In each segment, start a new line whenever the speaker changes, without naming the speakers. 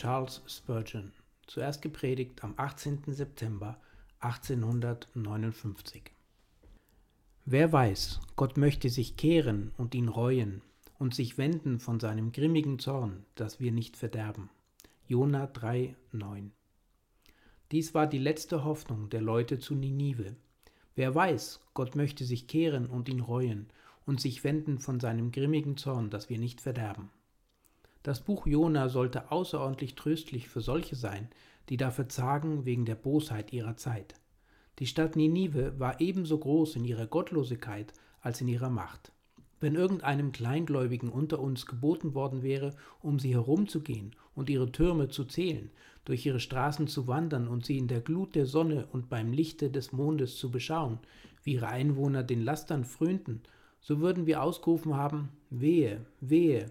Charles Spurgeon, zuerst gepredigt am 18. September 1859. Wer weiß, Gott möchte sich kehren und ihn reuen und sich wenden von seinem grimmigen Zorn, dass wir nicht verderben. Jona 3,9 Dies war die letzte Hoffnung der Leute zu Ninive. Wer weiß, Gott möchte sich kehren und ihn reuen und sich wenden von seinem grimmigen Zorn, dass wir nicht verderben. Das Buch Jona sollte außerordentlich tröstlich für solche sein, die da verzagen wegen der Bosheit ihrer Zeit. Die Stadt Ninive war ebenso groß in ihrer Gottlosigkeit als in ihrer Macht. Wenn irgendeinem Kleingläubigen unter uns geboten worden wäre, um sie herumzugehen und ihre Türme zu zählen, durch ihre Straßen zu wandern und sie in der Glut der Sonne und beim Lichte des Mondes zu beschauen, wie ihre Einwohner den Lastern frönten, so würden wir ausgerufen haben, wehe, wehe,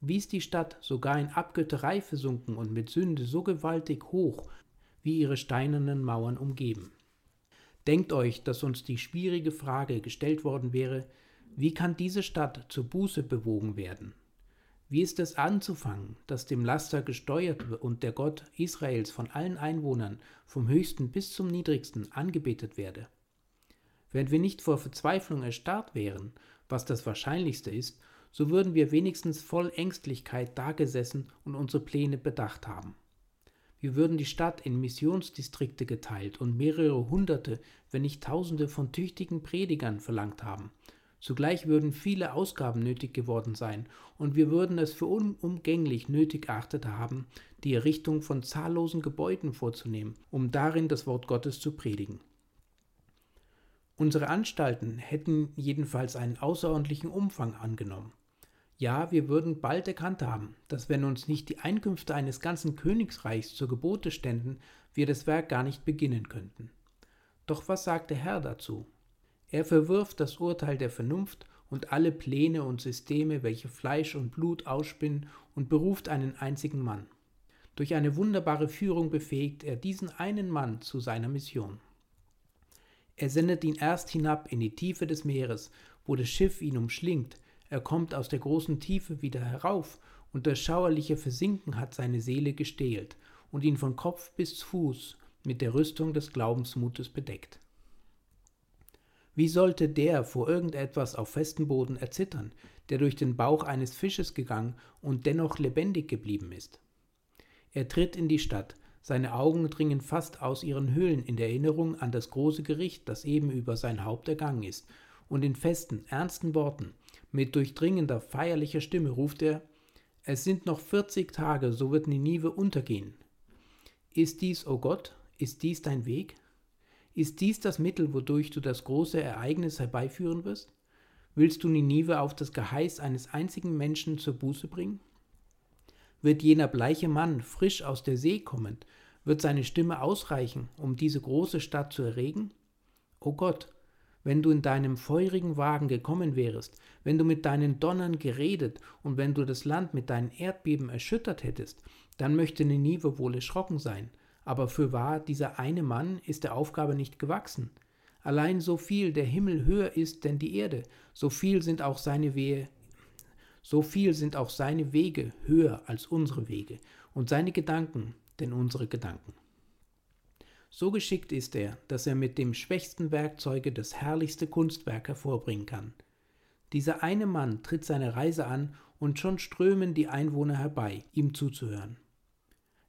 wie ist die Stadt sogar in Abgötterei versunken und mit Sünde so gewaltig hoch, wie ihre steinernen Mauern umgeben. Denkt euch, dass uns die schwierige Frage gestellt worden wäre, wie kann diese Stadt zur Buße bewogen werden? Wie ist es anzufangen, dass dem Laster gesteuert und der Gott Israels von allen Einwohnern, vom höchsten bis zum niedrigsten, angebetet werde? Wenn wir nicht vor Verzweiflung erstarrt wären, was das Wahrscheinlichste ist, so würden wir wenigstens voll Ängstlichkeit dagesessen und unsere Pläne bedacht haben. Wir würden die Stadt in Missionsdistrikte geteilt und mehrere hunderte, wenn nicht tausende von tüchtigen Predigern verlangt haben. Zugleich würden viele Ausgaben nötig geworden sein, und wir würden es für unumgänglich nötig erachtet haben, die Errichtung von zahllosen Gebäuden vorzunehmen, um darin das Wort Gottes zu predigen. Unsere Anstalten hätten jedenfalls einen außerordentlichen Umfang angenommen. Ja, wir würden bald erkannt haben, dass wenn uns nicht die Einkünfte eines ganzen Königsreichs zur Gebote ständen, wir das Werk gar nicht beginnen könnten. Doch was sagt der Herr dazu? Er verwirft das Urteil der Vernunft und alle Pläne und Systeme, welche Fleisch und Blut ausspinnen, und beruft einen einzigen Mann. Durch eine wunderbare Führung befähigt er diesen einen Mann zu seiner Mission. Er sendet ihn erst hinab in die Tiefe des Meeres, wo das Schiff ihn umschlingt, er kommt aus der großen Tiefe wieder herauf, und das schauerliche Versinken hat seine Seele gestählt und ihn von Kopf bis Fuß mit der Rüstung des Glaubensmutes bedeckt. Wie sollte der vor irgendetwas auf festem Boden erzittern, der durch den Bauch eines Fisches gegangen und dennoch lebendig geblieben ist? Er tritt in die Stadt, seine Augen dringen fast aus ihren Höhlen in der Erinnerung an das große Gericht, das eben über sein Haupt ergangen ist, und in festen, ernsten Worten mit durchdringender, feierlicher Stimme ruft er, es sind noch vierzig Tage, so wird Ninive untergehen. Ist dies, o oh Gott, ist dies dein Weg? Ist dies das Mittel, wodurch du das große Ereignis herbeiführen wirst? Willst du Ninive auf das Geheiß eines einzigen Menschen zur Buße bringen? Wird jener bleiche Mann frisch aus der See kommend, wird seine Stimme ausreichen, um diese große Stadt zu erregen? O Gott, wenn du in deinem feurigen Wagen gekommen wärest, wenn du mit deinen Donnern geredet und wenn du das Land mit deinen Erdbeben erschüttert hättest, dann möchte Ninive wohl erschrocken sein. Aber fürwahr, dieser eine Mann ist der Aufgabe nicht gewachsen. Allein so viel der Himmel höher ist denn die Erde, so viel sind auch seine Wehe, so viel sind auch seine Wege höher als unsere Wege und seine Gedanken denn unsere Gedanken. So geschickt ist er, dass er mit dem schwächsten Werkzeuge das herrlichste Kunstwerk hervorbringen kann. Dieser eine Mann tritt seine Reise an und schon strömen die Einwohner herbei, ihm zuzuhören.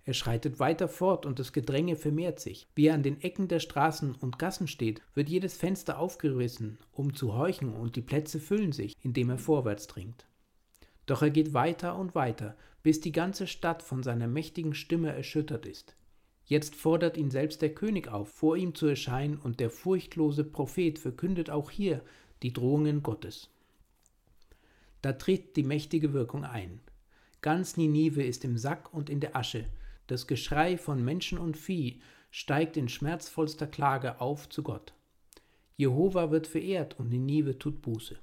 Er schreitet weiter fort und das Gedränge vermehrt sich. Wie er an den Ecken der Straßen und Gassen steht, wird jedes Fenster aufgerissen, um zu horchen, und die Plätze füllen sich, indem er vorwärts dringt. Doch er geht weiter und weiter, bis die ganze Stadt von seiner mächtigen Stimme erschüttert ist. Jetzt fordert ihn selbst der König auf, vor ihm zu erscheinen, und der furchtlose Prophet verkündet auch hier die Drohungen Gottes. Da tritt die mächtige Wirkung ein. Ganz Ninive ist im Sack und in der Asche, das Geschrei von Menschen und Vieh steigt in schmerzvollster Klage auf zu Gott. Jehova wird verehrt und Ninive tut Buße.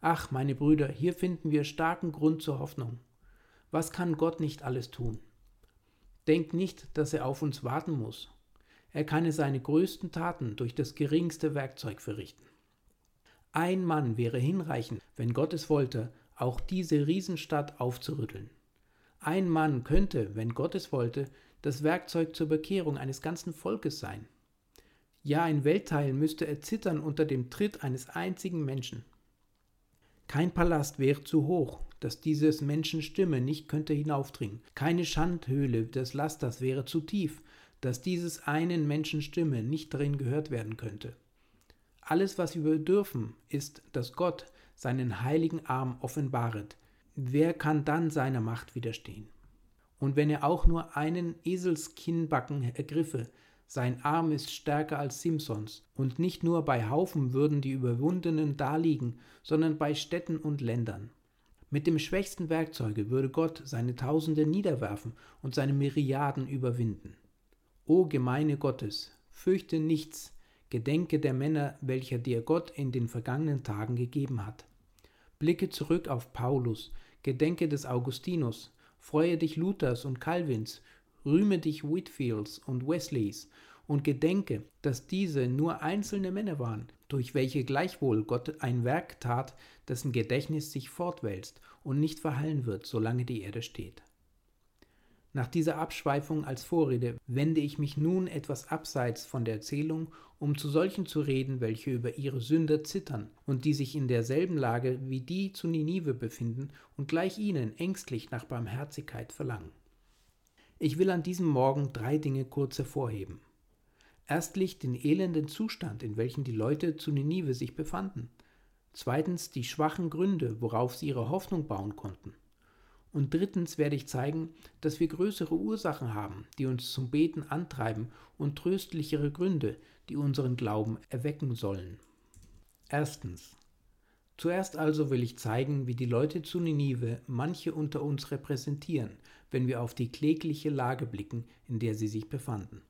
Ach, meine Brüder, hier finden wir starken Grund zur Hoffnung. Was kann Gott nicht alles tun? Denkt nicht, dass er auf uns warten muss. Er kann seine größten Taten durch das geringste Werkzeug verrichten. Ein Mann wäre hinreichend, wenn Gott es wollte, auch diese Riesenstadt aufzurütteln. Ein Mann könnte, wenn Gott es wollte, das Werkzeug zur Bekehrung eines ganzen Volkes sein. Ja, ein Weltteil müsste erzittern unter dem Tritt eines einzigen Menschen. Kein Palast wäre zu hoch, dass dieses Menschen Stimme nicht könnte hinaufdringen. Keine Schandhöhle des Lasters wäre zu tief, dass dieses einen Menschen Stimme nicht darin gehört werden könnte. Alles, was wir bedürfen, ist, dass Gott seinen heiligen Arm offenbaret. Wer kann dann seiner Macht widerstehen? Und wenn er auch nur einen Eselskinnbacken ergriffe, sein Arm ist stärker als Simsons, und nicht nur bei Haufen würden die Überwundenen daliegen, sondern bei Städten und Ländern. Mit dem schwächsten Werkzeuge würde Gott seine Tausende niederwerfen und seine Myriaden überwinden. O Gemeine Gottes, fürchte nichts, gedenke der Männer, welcher dir Gott in den vergangenen Tagen gegeben hat. Blicke zurück auf Paulus, gedenke des Augustinus, freue dich Luthers und Calvins, rühme dich Whitfields und Wesleys und gedenke, dass diese nur einzelne Männer waren, durch welche gleichwohl Gott ein Werk tat, dessen Gedächtnis sich fortwälzt und nicht verhallen wird, solange die Erde steht. Nach dieser Abschweifung als Vorrede wende ich mich nun etwas abseits von der Erzählung, um zu solchen zu reden, welche über ihre Sünde zittern und die sich in derselben Lage wie die zu Ninive befinden und gleich ihnen ängstlich nach Barmherzigkeit verlangen. Ich will an diesem Morgen drei Dinge kurz hervorheben. Erstlich den elenden Zustand, in welchem die Leute zu Ninive sich befanden. Zweitens die schwachen Gründe, worauf sie ihre Hoffnung bauen konnten. Und drittens werde ich zeigen, dass wir größere Ursachen haben, die uns zum Beten antreiben und tröstlichere Gründe, die unseren Glauben erwecken sollen. Erstens. Zuerst also will ich zeigen, wie die Leute zu Ninive manche unter uns repräsentieren, wenn wir auf die klägliche Lage blicken, in der sie sich befanden.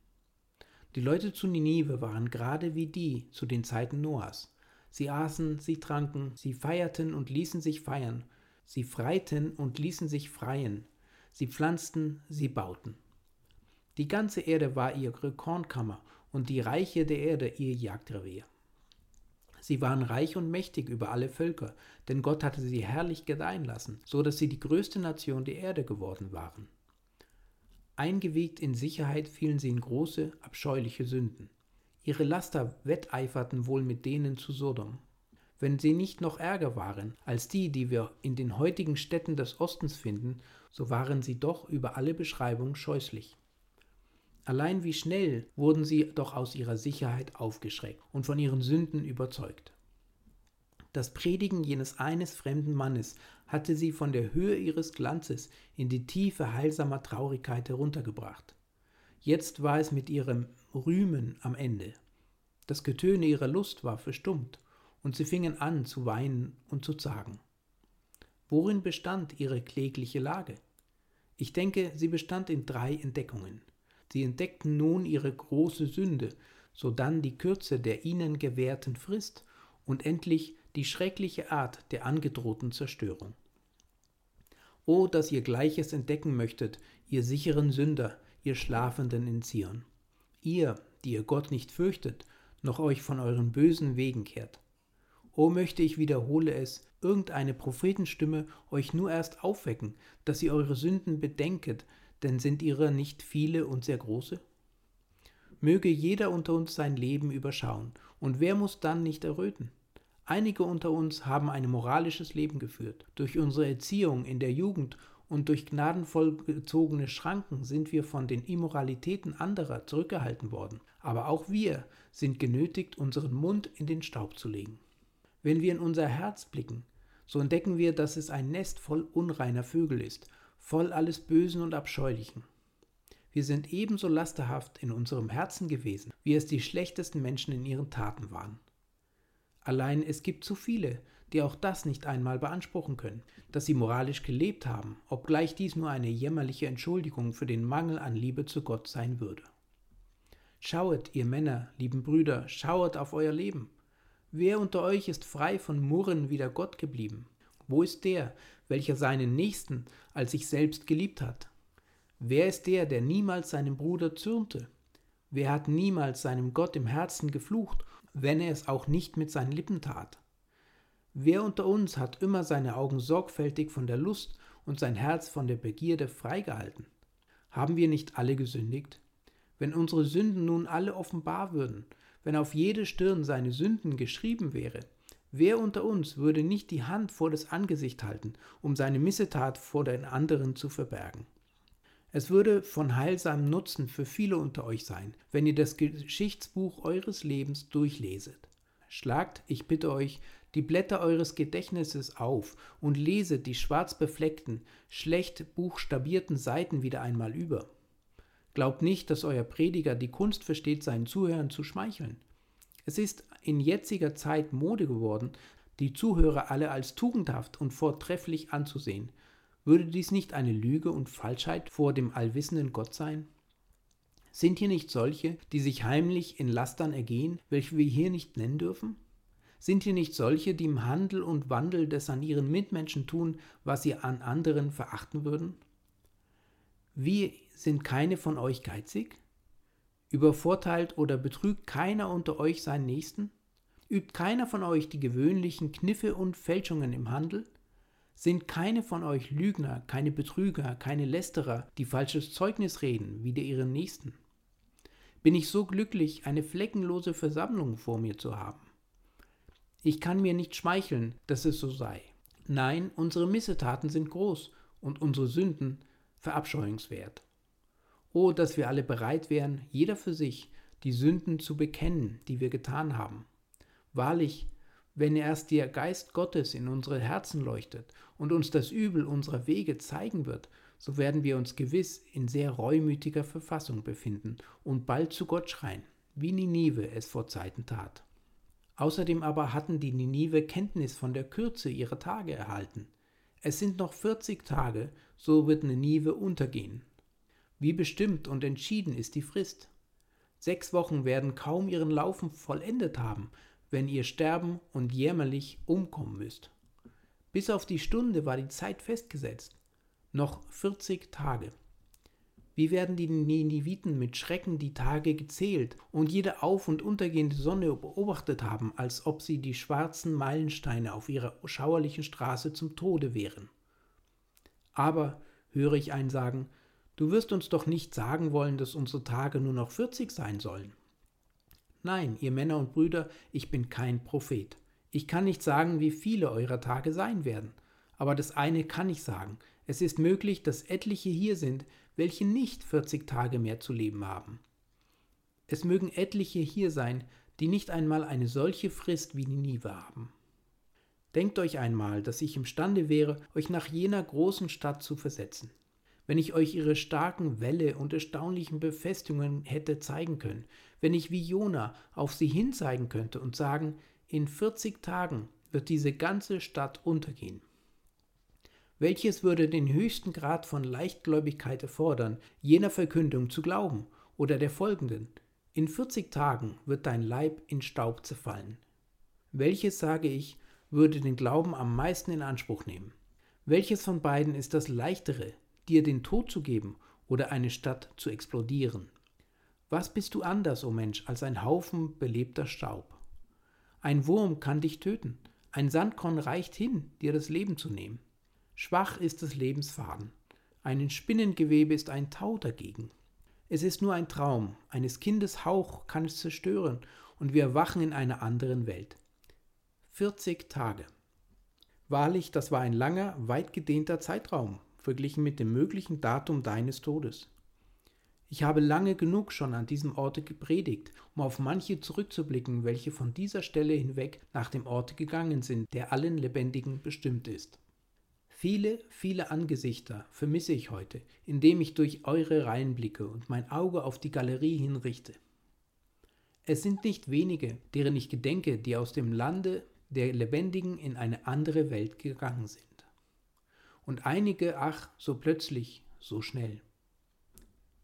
Die Leute zu Ninive waren gerade wie die zu den Zeiten Noahs. Sie aßen, sie tranken, sie feierten und ließen sich feiern, sie freiten und ließen sich freien, sie pflanzten, sie bauten. Die ganze Erde war ihre Kornkammer und die Reiche der Erde ihr Jagdrevier. Sie waren reich und mächtig über alle Völker, denn Gott hatte sie herrlich gedeihen lassen, so dass sie die größte Nation der Erde geworden waren. Eingewiegt in Sicherheit fielen sie in große, abscheuliche Sünden. Ihre Laster wetteiferten wohl mit denen zu Sodom. Wenn sie nicht noch ärger waren als die, die wir in den heutigen Städten des Ostens finden, so waren sie doch über alle Beschreibung scheußlich. Allein wie schnell wurden sie doch aus ihrer Sicherheit aufgeschreckt und von ihren Sünden überzeugt. Das Predigen jenes eines fremden Mannes hatte sie von der Höhe ihres Glanzes in die Tiefe heilsamer Traurigkeit heruntergebracht. Jetzt war es mit ihrem Rühmen am Ende. Das Getöne ihrer Lust war verstummt, und sie fingen an zu weinen und zu zagen. Worin bestand ihre klägliche Lage? Ich denke, sie bestand in drei Entdeckungen. Sie entdeckten nun ihre große Sünde, sodann die Kürze der ihnen gewährten Frist und endlich die schreckliche Art der angedrohten Zerstörung. O, dass ihr Gleiches entdecken möchtet, ihr sicheren Sünder, ihr Schlafenden in Zion. Ihr, die ihr Gott nicht fürchtet, noch euch von euren bösen Wegen kehrt. O möchte ich wiederhole es, irgendeine Prophetenstimme euch nur erst aufwecken, dass ihr eure Sünden bedenket, denn sind ihrer nicht viele und sehr große? Möge jeder unter uns sein Leben überschauen, und wer muss dann nicht erröten? Einige unter uns haben ein moralisches Leben geführt. Durch unsere Erziehung in der Jugend und durch gnadenvoll gezogene Schranken sind wir von den Immoralitäten anderer zurückgehalten worden. Aber auch wir sind genötigt, unseren Mund in den Staub zu legen. Wenn wir in unser Herz blicken, so entdecken wir, dass es ein Nest voll unreiner Vögel ist, voll alles Bösen und Abscheulichen. Wir sind ebenso lasterhaft in unserem Herzen gewesen, wie es die schlechtesten Menschen in ihren Taten waren. Allein es gibt zu viele, die auch das nicht einmal beanspruchen können, dass sie moralisch gelebt haben, obgleich dies nur eine jämmerliche Entschuldigung für den Mangel an Liebe zu Gott sein würde. Schauet, ihr Männer, lieben Brüder, schauet auf euer Leben. Wer unter euch ist frei von Murren wider Gott geblieben? Wo ist der, welcher seinen Nächsten als sich selbst geliebt hat? Wer ist der, der niemals seinem Bruder zürnte? Wer hat niemals seinem Gott im Herzen geflucht wenn er es auch nicht mit seinen Lippen tat. Wer unter uns hat immer seine Augen sorgfältig von der Lust und sein Herz von der Begierde freigehalten? Haben wir nicht alle gesündigt? Wenn unsere Sünden nun alle offenbar würden, wenn auf jede Stirn seine Sünden geschrieben wäre, wer unter uns würde nicht die Hand vor das Angesicht halten, um seine Missetat vor den anderen zu verbergen? Es würde von heilsamem Nutzen für viele unter euch sein, wenn ihr das Geschichtsbuch eures Lebens durchleset. Schlagt, ich bitte euch, die Blätter eures Gedächtnisses auf und leset die schwarz befleckten, schlecht buchstabierten Seiten wieder einmal über. Glaubt nicht, dass euer Prediger die Kunst versteht, seinen Zuhörern zu schmeicheln. Es ist in jetziger Zeit Mode geworden, die Zuhörer alle als tugendhaft und vortrefflich anzusehen, würde dies nicht eine Lüge und Falschheit vor dem allwissenden Gott sein? Sind hier nicht solche, die sich heimlich in Lastern ergehen, welche wir hier nicht nennen dürfen? Sind hier nicht solche, die im Handel und Wandel des an ihren Mitmenschen tun, was sie an anderen verachten würden? Wie sind keine von euch geizig? Übervorteilt oder betrügt keiner unter euch seinen Nächsten? Übt keiner von euch die gewöhnlichen Kniffe und Fälschungen im Handel? Sind keine von euch Lügner, keine Betrüger, keine Lästerer, die falsches Zeugnis reden, wie der ihren Nächsten? Bin ich so glücklich, eine fleckenlose Versammlung vor mir zu haben? Ich kann mir nicht schmeicheln, dass es so sei. Nein, unsere Missetaten sind groß und unsere Sünden verabscheuungswert. Oh, dass wir alle bereit wären, jeder für sich, die Sünden zu bekennen, die wir getan haben. Wahrlich, wenn erst der Geist Gottes in unsere Herzen leuchtet und uns das Übel unserer Wege zeigen wird, so werden wir uns gewiss in sehr reumütiger Verfassung befinden und bald zu Gott schreien, wie Ninive es vor Zeiten tat. Außerdem aber hatten die Ninive Kenntnis von der Kürze ihrer Tage erhalten. Es sind noch vierzig Tage, so wird Ninive untergehen. Wie bestimmt und entschieden ist die Frist. Sechs Wochen werden kaum ihren Laufen vollendet haben, wenn ihr sterben und jämmerlich umkommen müsst. Bis auf die Stunde war die Zeit festgesetzt. Noch 40 Tage. Wie werden die Niniviten mit Schrecken die Tage gezählt und jede auf- und untergehende Sonne beobachtet haben, als ob sie die schwarzen Meilensteine auf ihrer schauerlichen Straße zum Tode wären. Aber, höre ich einen sagen, du wirst uns doch nicht sagen wollen, dass unsere Tage nur noch 40 sein sollen. Nein, ihr Männer und Brüder, ich bin kein Prophet. Ich kann nicht sagen, wie viele eurer Tage sein werden. Aber das eine kann ich sagen. Es ist möglich, dass etliche hier sind, welche nicht 40 Tage mehr zu leben haben. Es mögen etliche hier sein, die nicht einmal eine solche Frist wie Ninive haben. Denkt euch einmal, dass ich imstande wäre, euch nach jener großen Stadt zu versetzen wenn ich euch ihre starken Wälle und erstaunlichen Befestigungen hätte zeigen können, wenn ich wie Jona auf sie hinzeigen könnte und sagen, in 40 Tagen wird diese ganze Stadt untergehen. Welches würde den höchsten Grad von Leichtgläubigkeit erfordern, jener Verkündung zu glauben oder der folgenden? In 40 Tagen wird dein Leib in Staub zerfallen. Welches, sage ich, würde den Glauben am meisten in Anspruch nehmen? Welches von beiden ist das leichtere, dir den Tod zu geben oder eine Stadt zu explodieren? Was bist du anders, o oh Mensch, als ein Haufen belebter Staub? Ein Wurm kann dich töten, ein Sandkorn reicht hin, dir das Leben zu nehmen. Schwach ist des Lebensfaden, ein Spinnengewebe ist ein Tau dagegen. Es ist nur ein Traum, eines Kindes Hauch kann es zerstören, und wir erwachen in einer anderen Welt. 40 Tage. Wahrlich, das war ein langer, weit gedehnter Zeitraum, verglichen mit dem möglichen Datum deines Todes. Ich habe lange genug schon an diesem Orte gepredigt, um auf manche zurückzublicken, welche von dieser Stelle hinweg nach dem Orte gegangen sind, der allen Lebendigen bestimmt ist. Viele, viele Angesichter vermisse ich heute, indem ich durch eure Reihen blicke und mein Auge auf die Galerie hinrichte. Es sind nicht wenige, deren ich gedenke, die aus dem Lande der Lebendigen in eine andere Welt gegangen sind. Und einige, ach, so plötzlich, so schnell.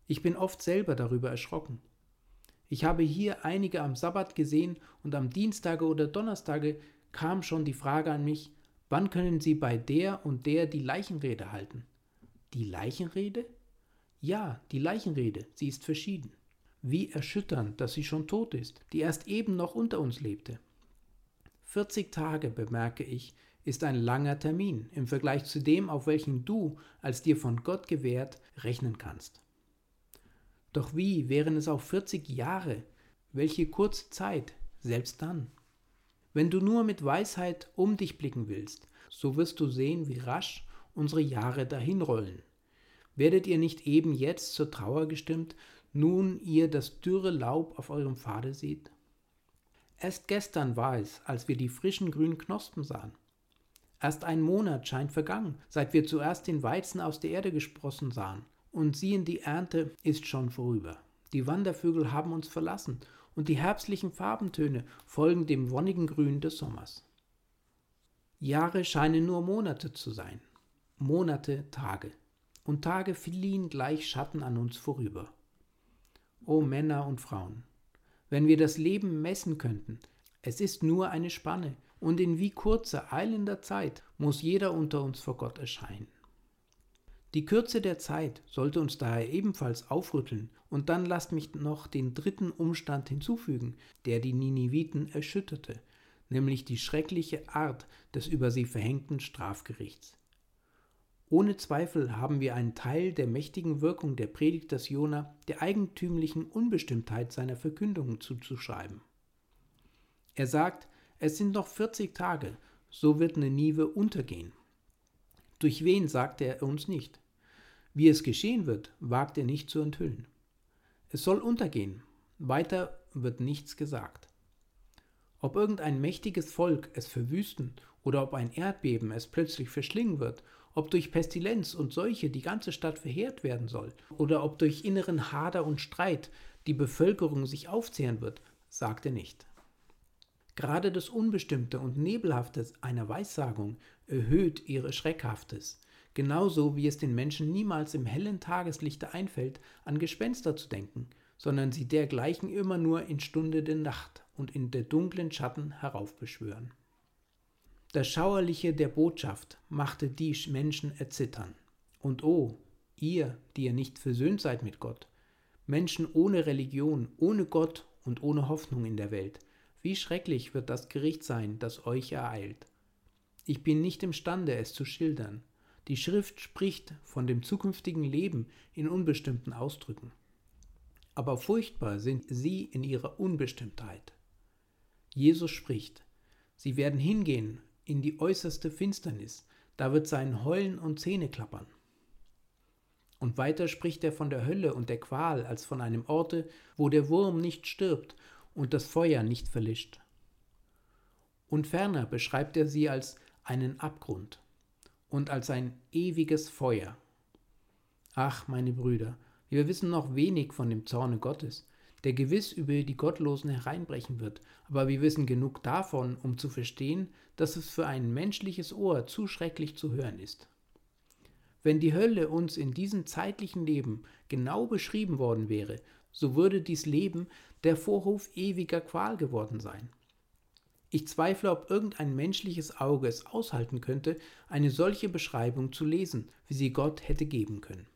Ich bin oft selber darüber erschrocken. Ich habe hier einige am Sabbat gesehen und am Dienstage oder Donnerstage kam schon die Frage an mich, Wann können Sie bei der und der die Leichenrede halten? Die Leichenrede? Ja, die Leichenrede, sie ist verschieden. Wie erschütternd, dass sie schon tot ist, die erst eben noch unter uns lebte. 40 Tage, bemerke ich, ist ein langer Termin im Vergleich zu dem, auf welchen du, als dir von Gott gewährt, rechnen kannst. Doch wie wären es auch 40 Jahre? Welche kurze Zeit, selbst dann? Wenn du nur mit Weisheit um dich blicken willst, so wirst du sehen, wie rasch unsere Jahre dahinrollen. Werdet ihr nicht eben jetzt zur Trauer gestimmt, nun ihr das dürre Laub auf eurem Pfade seht? Erst gestern war es, als wir die frischen grünen Knospen sahen. Erst ein Monat scheint vergangen, seit wir zuerst den Weizen aus der Erde gesprossen sahen. Und sehen, die Ernte ist schon vorüber. Die Wandervögel haben uns verlassen und die herbstlichen Farbentöne folgen dem wonnigen Grün des Sommers. Jahre scheinen nur Monate zu sein, Monate Tage, und Tage fliehen gleich Schatten an uns vorüber. O Männer und Frauen, wenn wir das Leben messen könnten, es ist nur eine Spanne, und in wie kurzer, eilender Zeit muss jeder unter uns vor Gott erscheinen. Die Kürze der Zeit sollte uns daher ebenfalls aufrütteln, und dann lasst mich noch den dritten Umstand hinzufügen, der die Niniviten erschütterte, nämlich die schreckliche Art des über sie verhängten Strafgerichts. Ohne Zweifel haben wir einen Teil der mächtigen Wirkung der Predigt des Jona der eigentümlichen Unbestimmtheit seiner Verkündungen zuzuschreiben. Er sagt, es sind noch 40 Tage, so wird Ninive untergehen. Durch wen sagte er uns nicht. Wie es geschehen wird, wagt er nicht zu enthüllen. Es soll untergehen, weiter wird nichts gesagt. Ob irgendein mächtiges Volk es verwüsten oder ob ein Erdbeben es plötzlich verschlingen wird, ob durch Pestilenz und Seuche die ganze Stadt verheert werden soll, oder ob durch inneren Hader und Streit die Bevölkerung sich aufzehren wird, sagt er nicht. Gerade das Unbestimmte und Nebelhafte einer Weissagung erhöht ihre Schreckhaftes, genauso wie es den Menschen niemals im hellen Tageslichte einfällt, an Gespenster zu denken, sondern sie dergleichen immer nur in Stunde der Nacht und in der dunklen Schatten heraufbeschwören. Das Schauerliche der Botschaft machte die Menschen erzittern. Und oh, ihr, die ihr nicht versöhnt seid mit Gott, Menschen ohne Religion, ohne Gott und ohne Hoffnung in der Welt, wie schrecklich wird das Gericht sein, das euch ereilt. Ich bin nicht imstande, es zu schildern, die Schrift spricht von dem zukünftigen Leben in unbestimmten Ausdrücken. Aber furchtbar sind sie in ihrer Unbestimmtheit. Jesus spricht, sie werden hingehen in die äußerste Finsternis, da wird sein Heulen und Zähne klappern. Und weiter spricht er von der Hölle und der Qual als von einem Orte, wo der Wurm nicht stirbt und das Feuer nicht verlischt. Und ferner beschreibt er sie als einen Abgrund und als ein ewiges Feuer. Ach, meine Brüder, wir wissen noch wenig von dem Zorne Gottes, der gewiss über die Gottlosen hereinbrechen wird, aber wir wissen genug davon, um zu verstehen, dass es für ein menschliches Ohr zu schrecklich zu hören ist. Wenn die Hölle uns in diesem zeitlichen Leben genau beschrieben worden wäre, so würde dies Leben der Vorhof ewiger Qual geworden sein. Ich zweifle, ob irgendein menschliches Auge es aushalten könnte, eine solche Beschreibung zu lesen, wie sie Gott hätte geben können.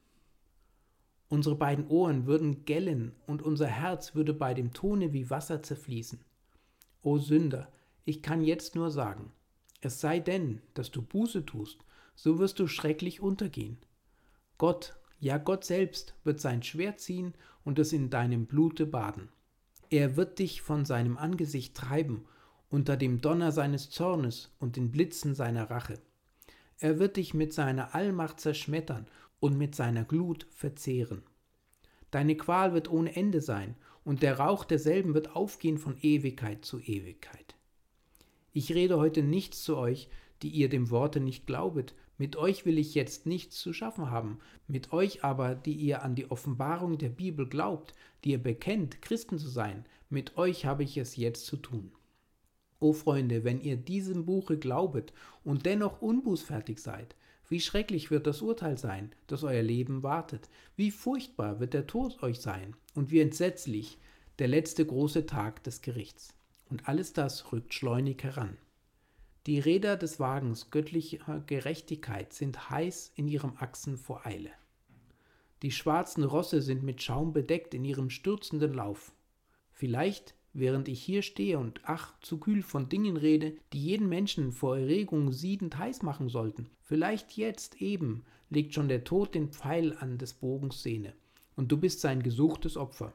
Unsere beiden Ohren würden gellen und unser Herz würde bei dem Tone wie Wasser zerfließen. O Sünder, ich kann jetzt nur sagen, es sei denn, dass du Buße tust, so wirst du schrecklich untergehen. Gott, ja Gott selbst, wird sein Schwert ziehen und es in deinem Blute baden. Er wird dich von seinem Angesicht treiben, unter dem Donner seines Zornes und den Blitzen seiner Rache. Er wird dich mit seiner Allmacht zerschmettern und mit seiner Glut verzehren. Deine Qual wird ohne Ende sein, und der Rauch derselben wird aufgehen von Ewigkeit zu Ewigkeit. Ich rede heute nichts zu euch, die ihr dem Worte nicht glaubet, mit euch will ich jetzt nichts zu schaffen haben, mit euch aber, die ihr an die Offenbarung der Bibel glaubt, die ihr bekennt, Christen zu sein, mit euch habe ich es jetzt zu tun. O Freunde, wenn ihr diesem Buche glaubet und dennoch unbußfertig seid, wie schrecklich wird das Urteil sein, das euer Leben wartet. Wie furchtbar wird der Tod euch sein und wie entsetzlich der letzte große Tag des Gerichts. Und alles das rückt schleunig heran. Die Räder des Wagens göttlicher Gerechtigkeit sind heiß in ihrem Achsen vor Eile. Die schwarzen Rosse sind mit Schaum bedeckt in ihrem stürzenden Lauf. Vielleicht während ich hier stehe und ach, zu kühl von Dingen rede, die jeden Menschen vor Erregung siedend heiß machen sollten. Vielleicht jetzt eben legt schon der Tod den Pfeil an des Bogens Sehne, und du bist sein gesuchtes Opfer.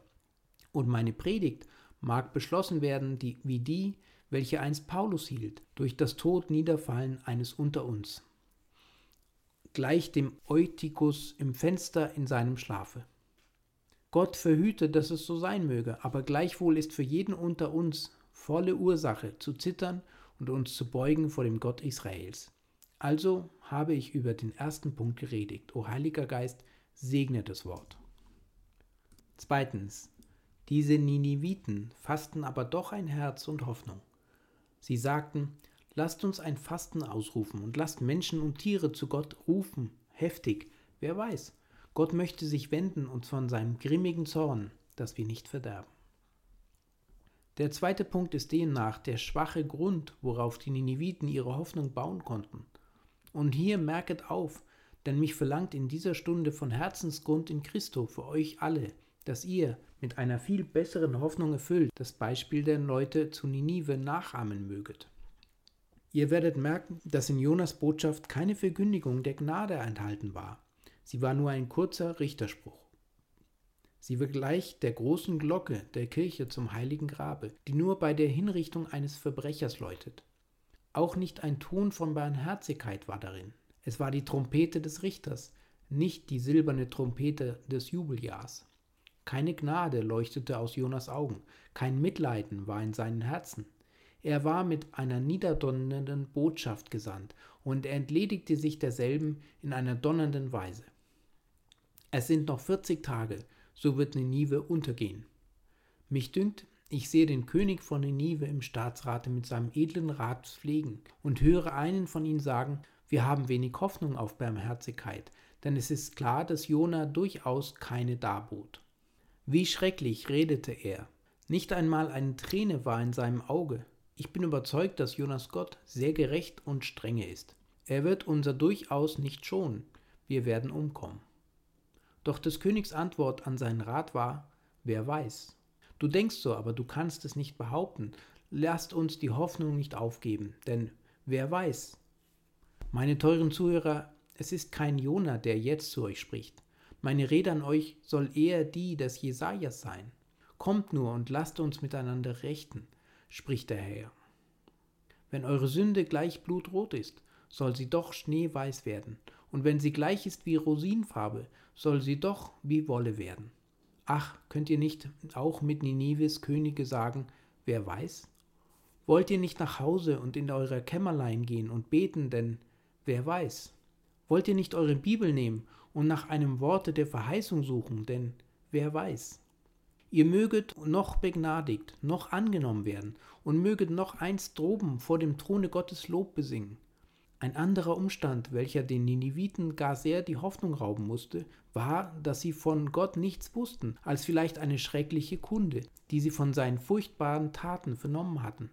Und meine Predigt mag beschlossen werden, die, wie die, welche einst Paulus hielt, durch das Tod niederfallen eines unter uns. Gleich dem Eutikus im Fenster in seinem Schlafe. Gott verhüte, dass es so sein möge, aber gleichwohl ist für jeden unter uns volle Ursache zu zittern und uns zu beugen vor dem Gott Israels. Also habe ich über den ersten Punkt geredigt. O Heiliger Geist, segne das Wort. Zweitens, diese Niniviten fassten aber doch ein Herz und Hoffnung. Sie sagten, lasst uns ein Fasten ausrufen und lasst Menschen und Tiere zu Gott rufen, heftig, wer weiß, Gott möchte sich wenden und von seinem grimmigen Zorn, dass wir nicht verderben. Der zweite Punkt ist demnach der schwache Grund, worauf die Nineviten ihre Hoffnung bauen konnten. Und hier merket auf, denn mich verlangt in dieser Stunde von Herzensgrund in Christo für euch alle, dass ihr mit einer viel besseren Hoffnung erfüllt das Beispiel der Leute zu Ninive nachahmen möget. Ihr werdet merken, dass in Jonas Botschaft keine Verkündigung der Gnade enthalten war. Sie war nur ein kurzer Richterspruch. Sie wird gleich der großen Glocke der Kirche zum heiligen Grabe, die nur bei der Hinrichtung eines Verbrechers läutet. Auch nicht ein Ton von Barmherzigkeit war darin. Es war die Trompete des Richters, nicht die silberne Trompete des Jubeljahrs. Keine Gnade leuchtete aus Jonas Augen, kein Mitleiden war in seinen Herzen. Er war mit einer niederdonnernden Botschaft gesandt, und er entledigte sich derselben in einer donnernden Weise. Es sind noch 40 Tage, so wird Ninive untergehen. Mich dünkt, ich sehe den König von Ninive im Staatsrate mit seinem edlen Rat pflegen und höre einen von ihnen sagen, wir haben wenig Hoffnung auf Barmherzigkeit, denn es ist klar, dass Jona durchaus keine darbot. Wie schrecklich redete er. Nicht einmal eine Träne war in seinem Auge. Ich bin überzeugt, dass Jonas Gott sehr gerecht und strenge ist. Er wird unser durchaus nicht schonen. Wir werden umkommen. Doch des Königs Antwort an seinen Rat war, wer weiß. Du denkst so, aber du kannst es nicht behaupten. Lasst uns die Hoffnung nicht aufgeben, denn wer weiß. Meine teuren Zuhörer, es ist kein Jona, der jetzt zu euch spricht. Meine Rede an euch soll eher die des Jesajas sein. Kommt nur und lasst uns miteinander rechten, spricht der Herr. Wenn eure Sünde gleich blutrot ist, soll sie doch schneeweiß werden, und wenn sie gleich ist wie Rosinfarbe, soll sie doch wie Wolle werden. Ach, könnt ihr nicht auch mit Ninives Könige sagen, wer weiß? Wollt ihr nicht nach Hause und in eurer Kämmerlein gehen und beten, denn wer weiß? Wollt ihr nicht eure Bibel nehmen und nach einem Worte der Verheißung suchen, denn wer weiß? Ihr möget noch begnadigt, noch angenommen werden und möget noch einst droben vor dem Throne Gottes Lob besingen. Ein anderer Umstand, welcher den Niniviten gar sehr die Hoffnung rauben musste, war, dass sie von Gott nichts wussten, als vielleicht eine schreckliche Kunde, die sie von seinen furchtbaren Taten vernommen hatten.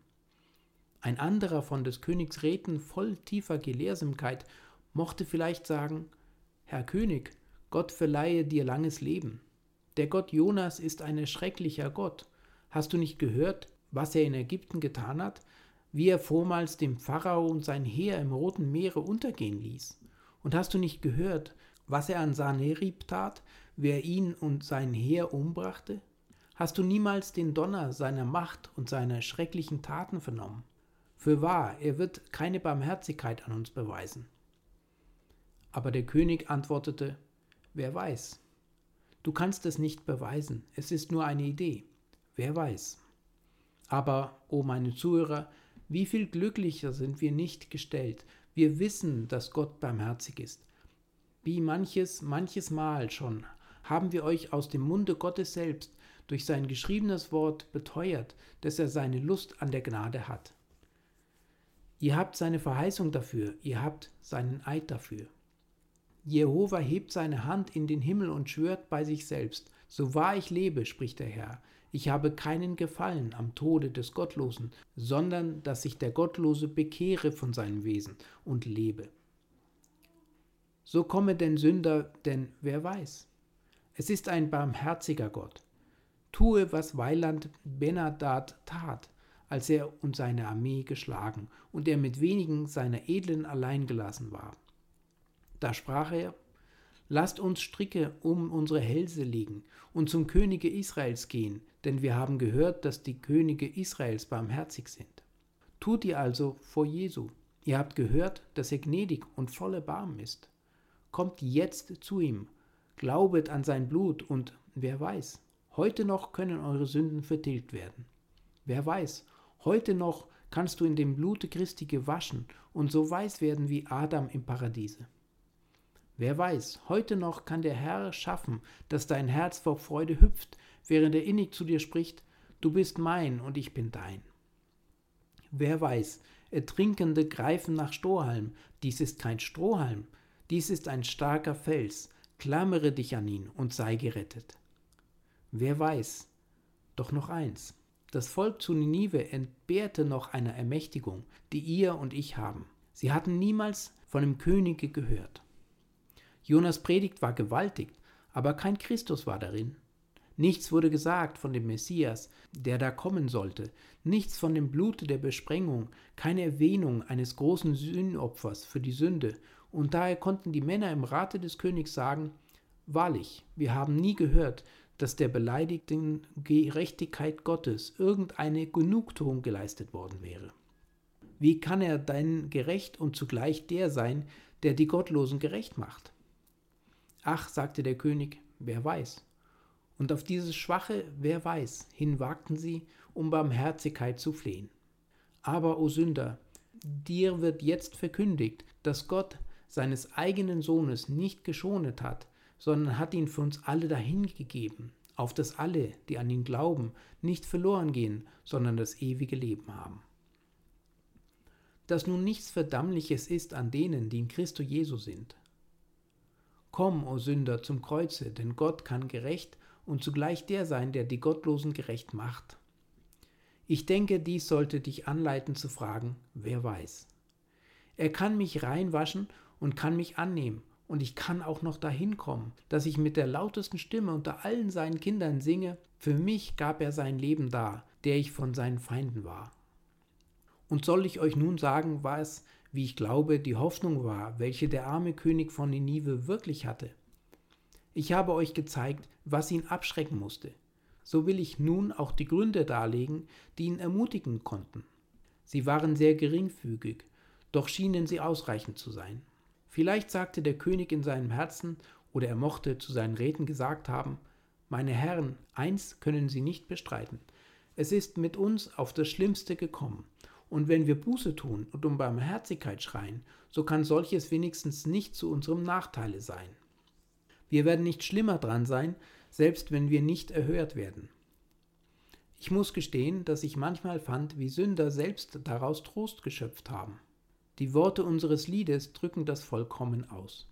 Ein anderer von des Königs Räten voll tiefer Gelehrsamkeit mochte vielleicht sagen, Herr König, Gott verleihe dir langes Leben. Der Gott Jonas ist ein schrecklicher Gott. Hast du nicht gehört, was er in Ägypten getan hat, wie er vormals dem Pharao und sein Heer im Roten Meere untergehen ließ? Und hast du nicht gehört, was er an Sanerib tat, wer ihn und sein Heer umbrachte? Hast du niemals den Donner seiner Macht und seiner schrecklichen Taten vernommen? Für wahr, er wird keine Barmherzigkeit an uns beweisen. Aber der König antwortete, Wer weiß? Du kannst es nicht beweisen, es ist nur eine Idee. Wer weiß? Aber, o meine Zuhörer, wie viel glücklicher sind wir nicht gestellt. Wir wissen, dass Gott barmherzig ist. Wie manches, manches Mal schon haben wir euch aus dem Munde Gottes selbst durch sein geschriebenes Wort beteuert, dass er seine Lust an der Gnade hat. Ihr habt seine Verheißung dafür, ihr habt seinen Eid dafür. Jehova hebt seine Hand in den Himmel und schwört bei sich selbst, so wahr ich lebe, spricht der Herr, ich habe keinen Gefallen am Tode des Gottlosen, sondern dass sich der Gottlose bekehre von seinem Wesen und lebe. So komme denn Sünder, denn wer weiß? Es ist ein barmherziger Gott. Tue, was Weiland Benadad tat, als er und seine Armee geschlagen und er mit wenigen seiner Edlen allein gelassen war. Da sprach er, Lasst uns Stricke um unsere Hälse legen und zum Könige Israels gehen, denn wir haben gehört, dass die Könige Israels barmherzig sind. Tut ihr also vor Jesu. Ihr habt gehört, dass er gnädig und voller Barm ist. Kommt jetzt zu ihm, glaubet an sein Blut und wer weiß, heute noch können eure Sünden vertilgt werden. Wer weiß, Heute noch kannst du in dem Blute Christi gewaschen und so weiß werden wie Adam im Paradiese. Wer weiß, heute noch kann der Herr schaffen, dass dein Herz vor Freude hüpft, während er innig zu dir spricht, du bist mein und ich bin dein. Wer weiß, Ertrinkende greifen nach Strohhalm, dies ist kein Strohhalm, dies ist ein starker Fels, klammere dich an ihn und sei gerettet. Wer weiß, doch noch eins, das Volk zu Ninive entbehrte noch einer Ermächtigung, die ihr und ich haben. Sie hatten niemals von dem Könige gehört. Jonas Predigt war gewaltig, aber kein Christus war darin. Nichts wurde gesagt von dem Messias, der da kommen sollte, nichts von dem Blute der Besprengung, keine Erwähnung eines großen Sühnopfers für die Sünde, und daher konnten die Männer im Rate des Königs sagen, Wahrlich, wir haben nie gehört, dass der beleidigten Gerechtigkeit Gottes irgendeine Genugtuung geleistet worden wäre. Wie kann er denn gerecht und zugleich der sein, der die Gottlosen gerecht macht? Ach, sagte der König, wer weiß. Und auf dieses schwache Wer weiß hin wagten sie, um Barmherzigkeit zu flehen. Aber, o Sünder, dir wird jetzt verkündigt, dass Gott seines eigenen Sohnes nicht geschonet hat, sondern hat ihn für uns alle dahingegeben, auf dass alle, die an ihn glauben, nicht verloren gehen, sondern das ewige Leben haben. Dass nun nichts Verdammliches ist an denen, die in Christo Jesu sind. Komm, o Sünder, zum Kreuze, denn Gott kann gerecht und zugleich der sein, der die Gottlosen gerecht macht. Ich denke, dies sollte dich anleiten zu fragen, wer weiß. Er kann mich reinwaschen und kann mich annehmen und ich kann auch noch dahin kommen, dass ich mit der lautesten Stimme unter allen seinen Kindern singe, für mich gab er sein Leben dar, der ich von seinen Feinden war. Und soll ich euch nun sagen, was, wie ich glaube, die Hoffnung war, welche der arme König von Ninive wirklich hatte? Ich habe euch gezeigt, was ihn abschrecken musste. So will ich nun auch die Gründe darlegen, die ihn ermutigen konnten. Sie waren sehr geringfügig, doch schienen sie ausreichend zu sein. Vielleicht sagte der König in seinem Herzen, oder er mochte zu seinen Räten gesagt haben, meine Herren, eins können Sie nicht bestreiten. Es ist mit uns auf das Schlimmste gekommen. Und wenn wir Buße tun und um Barmherzigkeit schreien, so kann solches wenigstens nicht zu unserem Nachteile sein. Wir werden nicht schlimmer dran sein, selbst wenn wir nicht erhört werden. Ich muss gestehen, dass ich manchmal fand, wie Sünder selbst daraus Trost geschöpft haben. Die Worte unseres Liedes drücken das vollkommen aus.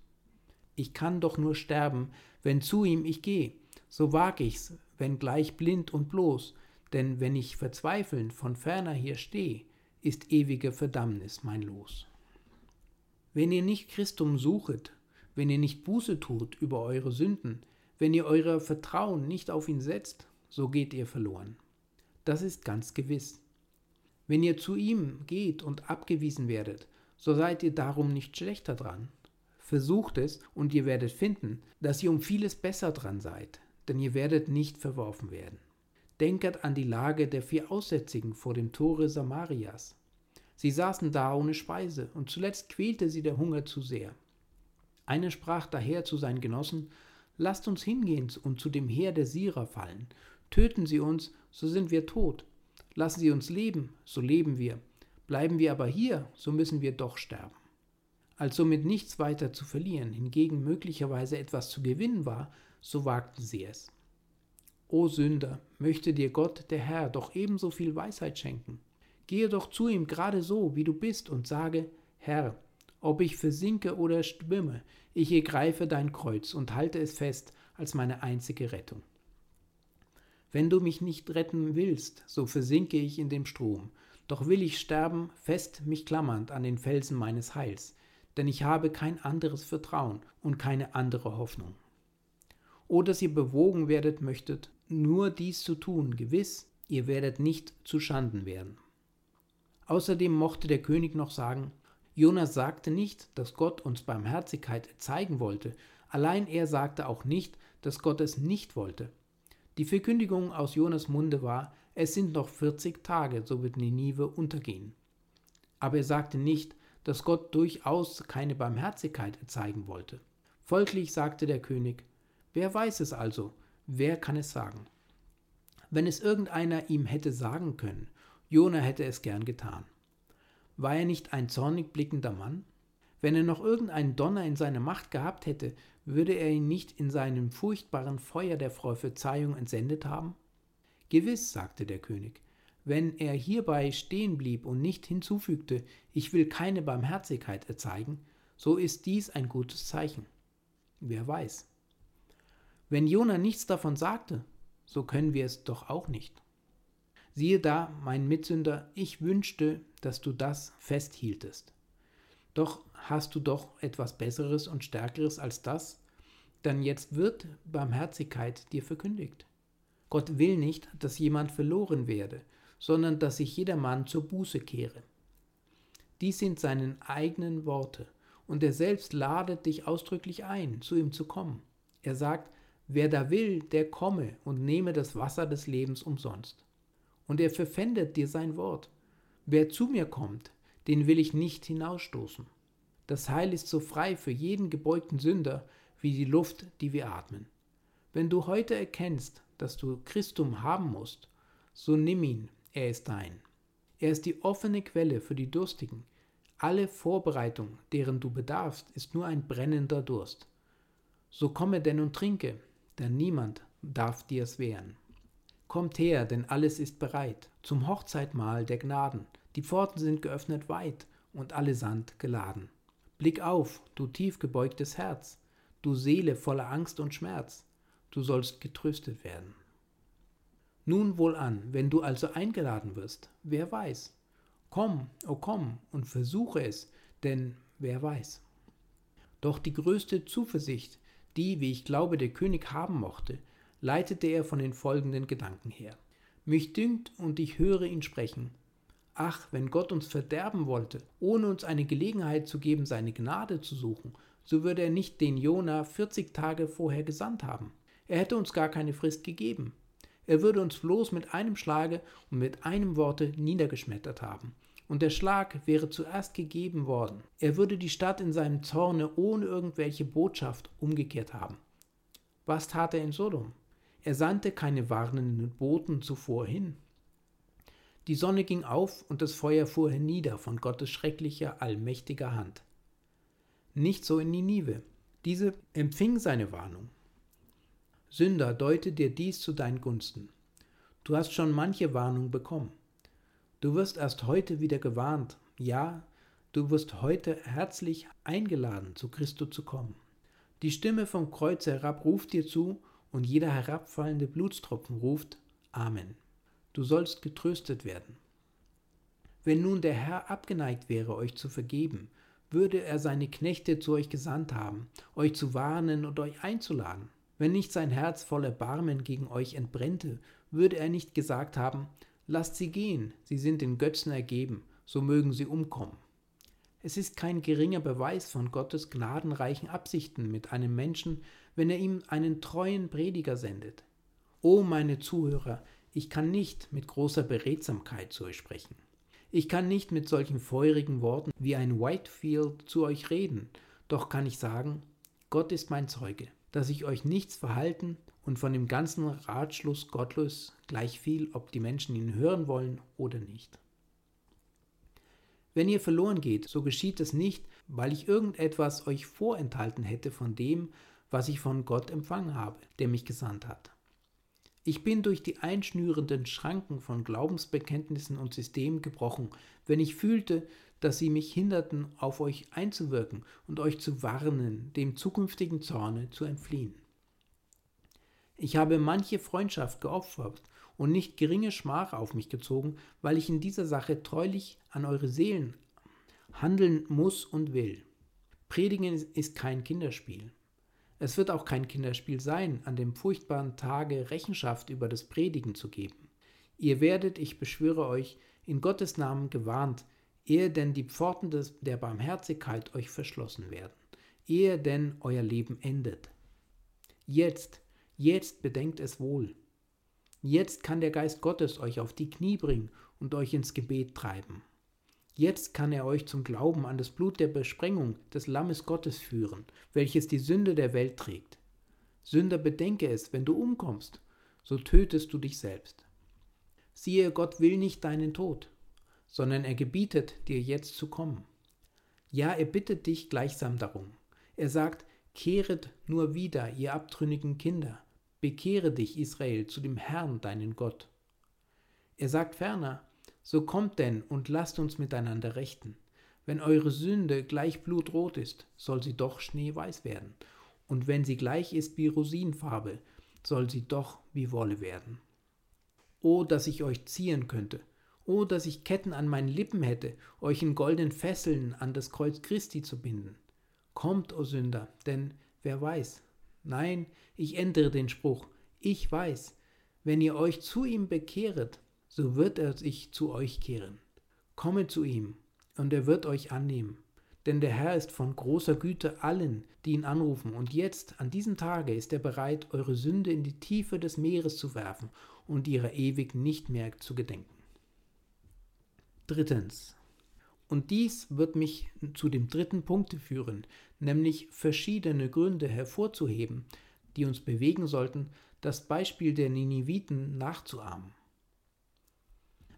Ich kann doch nur sterben, wenn zu ihm ich geh, so wag ich's, wenn gleich blind und bloß, denn wenn ich verzweifelnd von ferner hier steh, ist ewige Verdammnis mein Los. Wenn ihr nicht Christum suchet, wenn ihr nicht Buße tut über eure Sünden, wenn ihr euer Vertrauen nicht auf ihn setzt, so geht ihr verloren. Das ist ganz gewiss. Wenn ihr zu ihm geht und abgewiesen werdet, so seid ihr darum nicht schlechter dran. Versucht es und ihr werdet finden, dass ihr um vieles besser dran seid, denn ihr werdet nicht verworfen werden. Denket an die Lage der vier Aussätzigen vor dem Tore Samarias. Sie saßen da ohne Speise, und zuletzt quälte sie der Hunger zu sehr. Einer sprach daher zu seinen Genossen, Lasst uns hingehen und zu dem Heer der Syrer fallen. Töten sie uns, so sind wir tot. Lassen sie uns leben, so leben wir. Bleiben wir aber hier, so müssen wir doch sterben. Als somit nichts weiter zu verlieren, hingegen möglicherweise etwas zu gewinnen war, so wagten sie es. O Sünder, möchte dir Gott, der Herr, doch ebenso viel Weisheit schenken. Gehe doch zu ihm gerade so, wie du bist, und sage, Herr, ob ich versinke oder schwimme, ich ergreife dein Kreuz und halte es fest als meine einzige Rettung. Wenn du mich nicht retten willst, so versinke ich in dem Strom, doch will ich sterben, fest mich klammernd an den Felsen meines Heils, denn ich habe kein anderes Vertrauen und keine andere Hoffnung. O dass ihr bewogen werdet möchtet, nur dies zu tun, gewiss, ihr werdet nicht zu Schanden werden. Außerdem mochte der König noch sagen, Jonas sagte nicht, dass Gott uns Barmherzigkeit zeigen wollte, allein er sagte auch nicht, dass Gott es nicht wollte. Die Verkündigung aus Jonas Munde war, es sind noch 40 Tage, so wird Ninive untergehen. Aber er sagte nicht, dass Gott durchaus keine Barmherzigkeit zeigen wollte. Folglich sagte der König, wer weiß es also, wer kann es sagen? Wenn es irgendeiner ihm hätte sagen können, Jona hätte es gern getan. War er nicht ein zornig blickender Mann? Wenn er noch irgendeinen Donner in seiner Macht gehabt hätte, würde er ihn nicht in seinem furchtbaren Feuer der Prophezeiung entsendet haben? Gewiss, sagte der König, wenn er hierbei stehen blieb und nicht hinzufügte, ich will keine Barmherzigkeit erzeigen, so ist dies ein gutes Zeichen. Wer weiß. Wenn Jona nichts davon sagte, so können wir es doch auch nicht. Siehe da, mein Mitsünder, ich wünschte, dass du das festhieltest. Doch hast du doch etwas Besseres und Stärkeres als das, denn jetzt wird Barmherzigkeit dir verkündigt. Gott will nicht, dass jemand verloren werde, sondern dass sich jedermann zur Buße kehre. Dies sind seine eigenen Worte, und er selbst ladet dich ausdrücklich ein, zu ihm zu kommen. Er sagt, wer da will, der komme und nehme das Wasser des Lebens umsonst. Und er verpfändet dir sein Wort. Wer zu mir kommt, den will ich nicht hinausstoßen. Das Heil ist so frei für jeden gebeugten Sünder wie die Luft, die wir atmen. Wenn du heute erkennst, dass du Christum haben musst, so nimm ihn, er ist dein. Er ist die offene Quelle für die Durstigen. Alle Vorbereitung, deren du bedarfst, ist nur ein brennender Durst. So komme denn und trinke, denn niemand darf dir's wehren. Kommt her, denn alles ist bereit, zum Hochzeitmahl der Gnaden. Die Pforten sind geöffnet weit und alle Sand geladen. Blick auf, du tief gebeugtes Herz, du Seele voller Angst und Schmerz, du sollst getröstet werden. Nun wohl an, wenn du also eingeladen wirst, wer weiß. Komm, o oh komm, und versuche es, denn wer weiß. Doch die größte Zuversicht, die, wie ich glaube, der König haben mochte, leitete er von den folgenden Gedanken her. Mich dünkt und ich höre ihn sprechen. Ach, wenn Gott uns verderben wollte, ohne uns eine Gelegenheit zu geben, seine Gnade zu suchen, so würde er nicht den Jona 40 Tage vorher gesandt haben. Er hätte uns gar keine Frist gegeben. Er würde uns bloß mit einem Schlage und mit einem Worte niedergeschmettert haben. Und der Schlag wäre zuerst gegeben worden. Er würde die Stadt in seinem Zorne ohne irgendwelche Botschaft umgekehrt haben. Was tat er in Sodom? Er sandte keine warnenden Boten zuvor hin. Die Sonne ging auf und das Feuer fuhr hernieder von Gottes schrecklicher, allmächtiger Hand. Nicht so in Ninive. Diese empfing seine Warnung. Sünder, deute dir dies zu deinen Gunsten. Du hast schon manche Warnung bekommen. Du wirst erst heute wieder gewarnt, ja, du wirst heute herzlich eingeladen, zu Christo zu kommen. Die Stimme vom Kreuz herab ruft dir zu, und jeder herabfallende Blutstropfen ruft Amen. Du sollst getröstet werden. Wenn nun der Herr abgeneigt wäre, euch zu vergeben, würde er seine Knechte zu euch gesandt haben, euch zu warnen und euch einzuladen. Wenn nicht sein Herz voller Barmen gegen euch entbrennte, würde er nicht gesagt haben, lasst sie gehen, sie sind den Götzen ergeben, so mögen sie umkommen. Es ist kein geringer Beweis von Gottes gnadenreichen Absichten mit einem Menschen, wenn er ihm einen treuen Prediger sendet. O meine Zuhörer, ich kann nicht mit großer Beredsamkeit zu euch sprechen. Ich kann nicht mit solchen feurigen Worten wie ein Whitefield zu euch reden, doch kann ich sagen, Gott ist mein Zeuge, dass ich euch nichts verhalten und von dem ganzen Ratschluss gottlos gleich viel, ob die Menschen ihn hören wollen oder nicht. Wenn ihr verloren geht, so geschieht es nicht, weil ich irgendetwas euch vorenthalten hätte von dem, was ich von Gott empfangen habe, der mich gesandt hat. Ich bin durch die einschnürenden Schranken von Glaubensbekenntnissen und Systemen gebrochen, wenn ich fühlte, dass sie mich hinderten, auf euch einzuwirken und euch zu warnen, dem zukünftigen Zorne zu entfliehen. Ich habe manche Freundschaft geopfert und nicht geringe Schmach auf mich gezogen, weil ich in dieser Sache treulich an eure Seelen handeln muss und will. Predigen ist kein Kinderspiel. Es wird auch kein Kinderspiel sein, an dem furchtbaren Tage Rechenschaft über das Predigen zu geben. Ihr werdet, ich beschwöre euch, in Gottes Namen gewarnt, ehe denn die Pforten des, der Barmherzigkeit euch verschlossen werden, ehe denn euer Leben endet. Jetzt, jetzt bedenkt es wohl. Jetzt kann der Geist Gottes euch auf die Knie bringen und euch ins Gebet treiben. Jetzt kann er euch zum Glauben an das Blut der Besprengung des Lammes Gottes führen, welches die Sünde der Welt trägt. Sünder, bedenke es, wenn du umkommst, so tötest du dich selbst. Siehe, Gott will nicht deinen Tod, sondern er gebietet dir jetzt zu kommen. Ja, er bittet dich gleichsam darum. Er sagt, kehret nur wieder, ihr abtrünnigen Kinder, bekehre dich, Israel, zu dem Herrn, deinen Gott. Er sagt ferner, so kommt denn und lasst uns miteinander rechten. Wenn eure Sünde gleich blutrot ist, soll sie doch schneeweiß werden, und wenn sie gleich ist wie Rosinenfarbe, soll sie doch wie Wolle werden. O, dass ich euch ziehen könnte, o, dass ich Ketten an meinen Lippen hätte, euch in goldenen Fesseln an das Kreuz Christi zu binden. Kommt, o Sünder, denn wer weiß? Nein, ich ändere den Spruch, ich weiß, wenn ihr euch zu ihm bekehret, so wird er sich zu euch kehren. Komme zu ihm, und er wird euch annehmen. Denn der Herr ist von großer Güte allen, die ihn anrufen, und jetzt, an diesem Tage, ist er bereit, eure Sünde in die Tiefe des Meeres zu werfen und ihrer ewig nicht mehr zu gedenken. Drittens. Und dies wird mich zu dem dritten Punkt führen, nämlich verschiedene Gründe hervorzuheben, die uns bewegen sollten, das Beispiel der Niniviten nachzuahmen.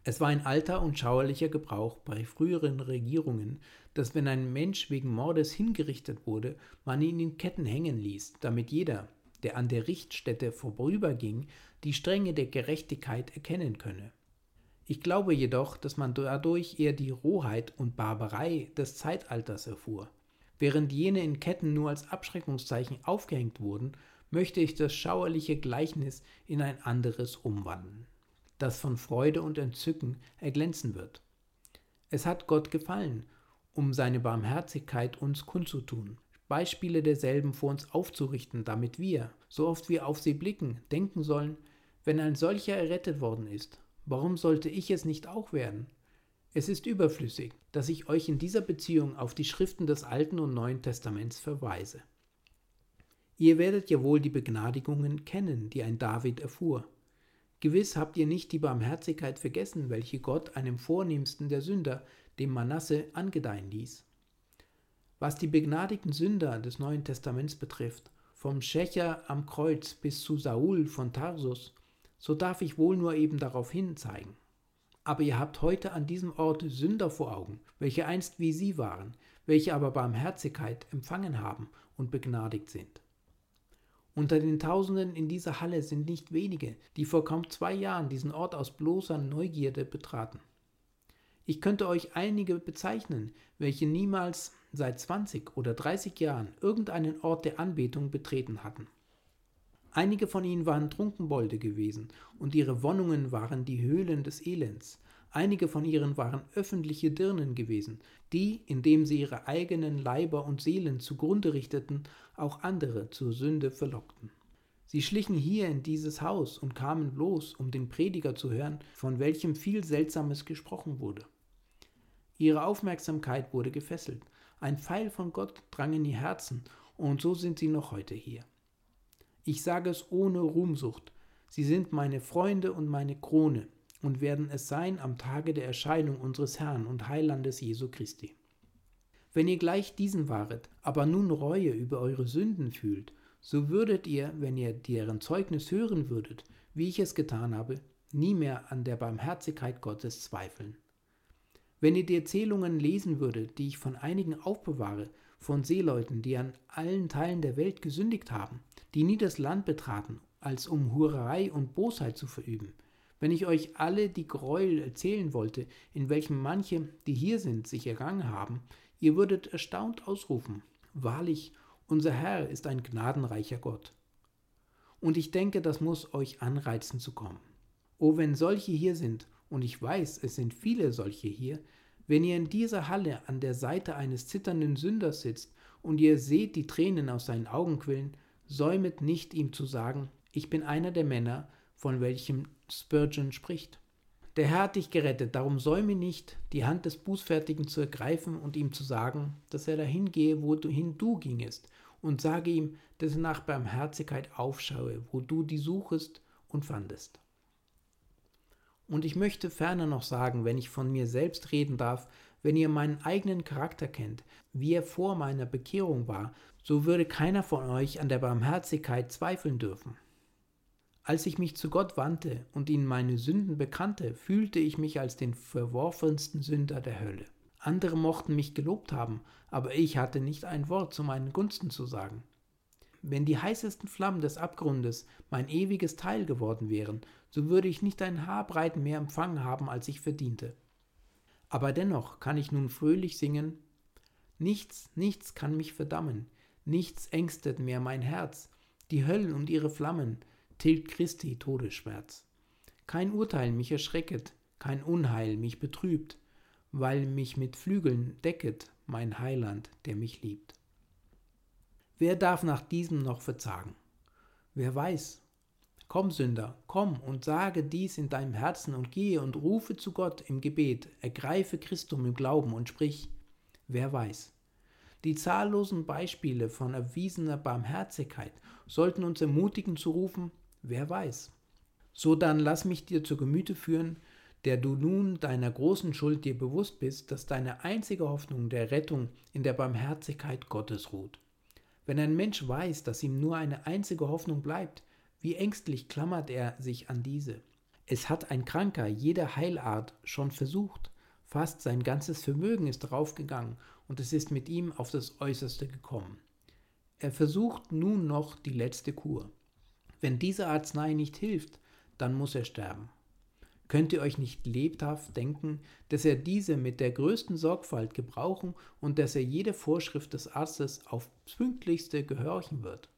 Es war ein alter und schauerlicher Gebrauch bei früheren Regierungen, dass wenn ein Mensch wegen Mordes hingerichtet wurde, man ihn in Ketten hängen ließ, damit jeder, der an der Richtstätte vorüberging, die Strenge der Gerechtigkeit erkennen könne. Ich glaube jedoch, dass man dadurch eher die Rohheit und Barbarei des Zeitalters erfuhr. Während jene in Ketten nur als Abschreckungszeichen aufgehängt wurden, möchte ich das schauerliche Gleichnis in ein anderes umwandeln das von Freude und Entzücken erglänzen wird. Es hat Gott gefallen, um seine Barmherzigkeit uns kundzutun, Beispiele derselben vor uns aufzurichten, damit wir, so oft wir auf sie blicken, denken sollen, wenn ein solcher errettet worden ist, warum sollte ich es nicht auch werden? Es ist überflüssig, dass ich euch in dieser Beziehung auf die Schriften des Alten und Neuen Testaments verweise. Ihr werdet ja wohl die Begnadigungen kennen, die ein David erfuhr. Gewiss habt ihr nicht die Barmherzigkeit vergessen, welche Gott einem vornehmsten der Sünder, dem Manasse, angedeihen ließ. Was die begnadigten Sünder des Neuen Testaments betrifft, vom Schächer am Kreuz bis zu Saul von Tarsus, so darf ich wohl nur eben darauf hinzeigen. Aber ihr habt heute an diesem Ort Sünder vor Augen, welche einst wie sie waren, welche aber Barmherzigkeit empfangen haben und begnadigt sind. Unter den Tausenden in dieser Halle sind nicht wenige, die vor kaum zwei Jahren diesen Ort aus bloßer Neugierde betraten. Ich könnte euch einige bezeichnen, welche niemals seit 20 oder 30 Jahren irgendeinen Ort der Anbetung betreten hatten. Einige von ihnen waren Trunkenbolde gewesen, und ihre Wohnungen waren die Höhlen des Elends. Einige von ihnen waren öffentliche Dirnen gewesen, die, indem sie ihre eigenen Leiber und Seelen zugrunde richteten, auch andere zur Sünde verlockten. Sie schlichen hier in dieses Haus und kamen bloß, um den Prediger zu hören, von welchem viel Seltsames gesprochen wurde. Ihre Aufmerksamkeit wurde gefesselt, ein Pfeil von Gott drang in ihr Herzen, und so sind sie noch heute hier. Ich sage es ohne Ruhmsucht, sie sind meine Freunde und meine Krone und werden es sein am Tage der Erscheinung unseres Herrn und Heilandes Jesu Christi. Wenn ihr gleich diesen waret, aber nun Reue über eure Sünden fühlt, so würdet ihr, wenn ihr deren Zeugnis hören würdet, wie ich es getan habe, nie mehr an der Barmherzigkeit Gottes zweifeln. Wenn ihr die Erzählungen lesen würdet, die ich von einigen aufbewahre, von Seeleuten, die an allen Teilen der Welt gesündigt haben, die nie das Land betraten, als um Hurerei und Bosheit zu verüben, wenn ich euch alle die Gräuel erzählen wollte, in welchem manche, die hier sind, sich ergangen haben, ihr würdet erstaunt ausrufen, wahrlich, unser Herr ist ein gnadenreicher Gott. Und ich denke, das muss euch anreizen zu kommen. O wenn solche hier sind, und ich weiß, es sind viele solche hier, wenn ihr in dieser Halle an der Seite eines zitternden Sünders sitzt und ihr seht die Tränen aus seinen Augen quillen, säumet nicht ihm zu sagen, ich bin einer der Männer, von welchem Spurgeon spricht. Der Herr hat dich gerettet, darum säume nicht, die Hand des Bußfertigen zu ergreifen und ihm zu sagen, dass er dahin gehe, wohin du gingest, und sage ihm, dass er nach Barmherzigkeit aufschaue, wo du die suchest und fandest. Und ich möchte ferner noch sagen, wenn ich von mir selbst reden darf, wenn ihr meinen eigenen Charakter kennt, wie er vor meiner Bekehrung war, so würde keiner von euch an der Barmherzigkeit zweifeln dürfen. Als ich mich zu Gott wandte und ihn meine Sünden bekannte, fühlte ich mich als den verworfensten Sünder der Hölle. Andere mochten mich gelobt haben, aber ich hatte nicht ein Wort zu meinen Gunsten zu sagen. Wenn die heißesten Flammen des Abgrundes mein ewiges Teil geworden wären, so würde ich nicht ein Haarbreiten mehr empfangen haben, als ich verdiente. Aber dennoch kann ich nun fröhlich singen Nichts, nichts kann mich verdammen, nichts ängstet mehr mein Herz, die Höllen und ihre Flammen tilgt Christi Todesschmerz. Kein Urteil mich erschrecket, kein Unheil mich betrübt, weil mich mit Flügeln decket mein Heiland, der mich liebt. Wer darf nach diesem noch verzagen? Wer weiß? Komm, Sünder, komm und sage dies in deinem Herzen und gehe und rufe zu Gott im Gebet, ergreife Christum im Glauben und sprich, wer weiß. Die zahllosen Beispiele von erwiesener Barmherzigkeit sollten uns ermutigen zu rufen, wer weiß. So dann lass mich dir zu Gemüte führen, der du nun deiner großen Schuld dir bewusst bist, dass deine einzige Hoffnung der Rettung in der Barmherzigkeit Gottes ruht. Wenn ein Mensch weiß, dass ihm nur eine einzige Hoffnung bleibt, wie ängstlich klammert er sich an diese. Es hat ein Kranker jeder Heilart schon versucht, fast sein ganzes Vermögen ist draufgegangen und es ist mit ihm auf das Äußerste gekommen. Er versucht nun noch die letzte Kur. Wenn diese Arznei nicht hilft, dann muss er sterben. Könnt ihr euch nicht lebhaft denken, dass er diese mit der größten Sorgfalt gebrauchen und dass er jede Vorschrift des Arztes auf pünktlichste gehorchen wird?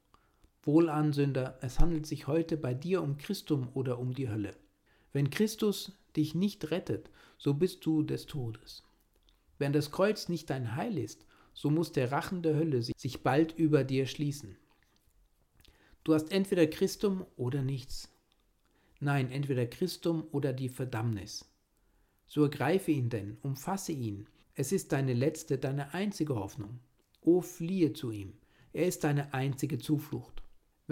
Wohlan, Sünder, es handelt sich heute bei dir um Christum oder um die Hölle. Wenn Christus dich nicht rettet, so bist du des Todes. Wenn das Kreuz nicht dein Heil ist, so muss der Rachen der Hölle sich bald über dir schließen. Du hast entweder Christum oder nichts. Nein, entweder Christum oder die Verdammnis. So ergreife ihn denn, umfasse ihn. Es ist deine letzte, deine einzige Hoffnung. O fliehe zu ihm. Er ist deine einzige Zuflucht.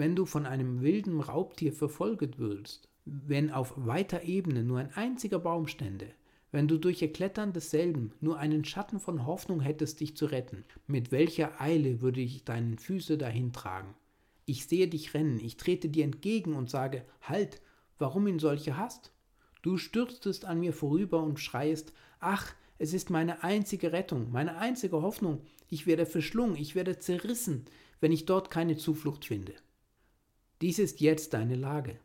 Wenn du von einem wilden Raubtier verfolget würdest, wenn auf weiter Ebene nur ein einziger Baum stände, wenn du durch Erklettern desselben nur einen Schatten von Hoffnung hättest, dich zu retten, mit welcher Eile würde ich deinen Füße dahin tragen? Ich sehe dich rennen, ich trete dir entgegen und sage, halt, warum ihn solche hast? Du stürztest an mir vorüber und schreiest, ach, es ist meine einzige Rettung, meine einzige Hoffnung, ich werde verschlungen, ich werde zerrissen, wenn ich dort keine Zuflucht finde. Dies ist jetzt deine Lage.